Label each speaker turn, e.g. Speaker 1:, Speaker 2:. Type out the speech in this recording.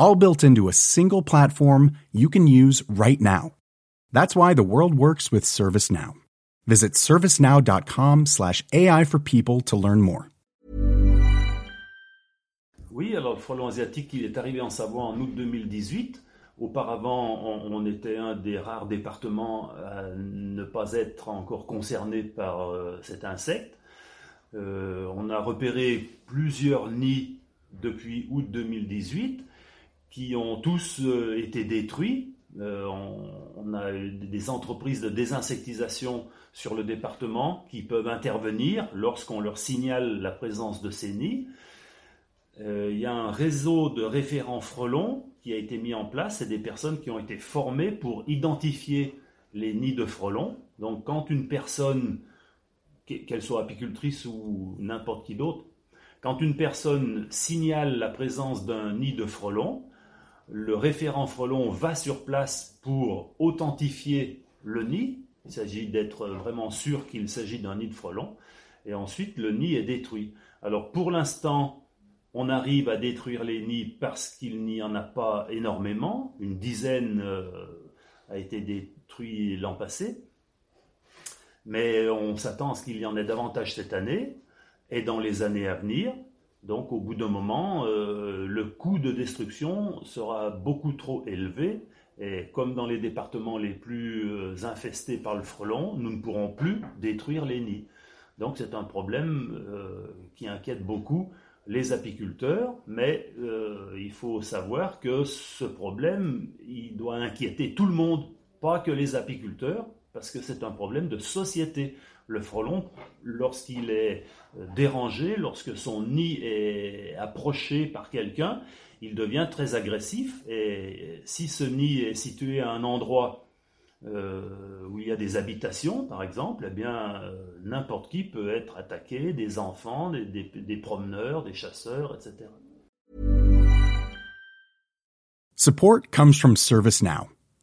Speaker 1: all built into a single platform you can use right now. That's why the world works with ServiceNow. Visit servicenow.com/ai for people to learn more.
Speaker 2: Oui, alors le frelon asiatique, il est arrivé en Savoie en août 2018. Auparavant, on, on était un des rares départements à ne pas être encore concerné par euh, cet insecte. Euh, on a repéré plusieurs nids depuis août 2018 qui ont tous euh, été détruits. Euh, on, a des entreprises de désinsectisation sur le département qui peuvent intervenir lorsqu'on leur signale la présence de ces nids. Euh, il y a un réseau de référents frelons qui a été mis en place. C'est des personnes qui ont été formées pour identifier les nids de frelons. Donc quand une personne, qu'elle soit apicultrice ou n'importe qui d'autre, quand une personne signale la présence d'un nid de frelons, le référent frelon va sur place pour authentifier le nid. Il s'agit d'être vraiment sûr qu'il s'agit d'un nid de frelon. Et ensuite, le nid est détruit. Alors pour l'instant, on arrive à détruire les nids parce qu'il n'y en a pas énormément. Une dizaine euh, a été détruite l'an passé. Mais on s'attend à ce qu'il y en ait davantage cette année et dans les années à venir. Donc au bout d'un moment, euh, le coût de destruction sera beaucoup trop élevé. Et comme dans les départements les plus euh, infestés par le frelon, nous ne pourrons plus détruire les nids. Donc c'est un problème euh, qui inquiète beaucoup les apiculteurs, mais il faut savoir que ce problème, doit inquiéter tout le monde, pas que les apiculteurs, parce que c'est un problème de société le frelon, lorsqu'il est euh, dérangé, lorsque son nid est approché par quelqu'un, il devient très agressif. Et si ce nid est situé à un endroit euh, où il y a des habitations, par exemple, eh bien, euh, n'importe qui peut être attaqué, des enfants, des, des, des promeneurs, des chasseurs, etc.
Speaker 1: Support comes from ServiceNow,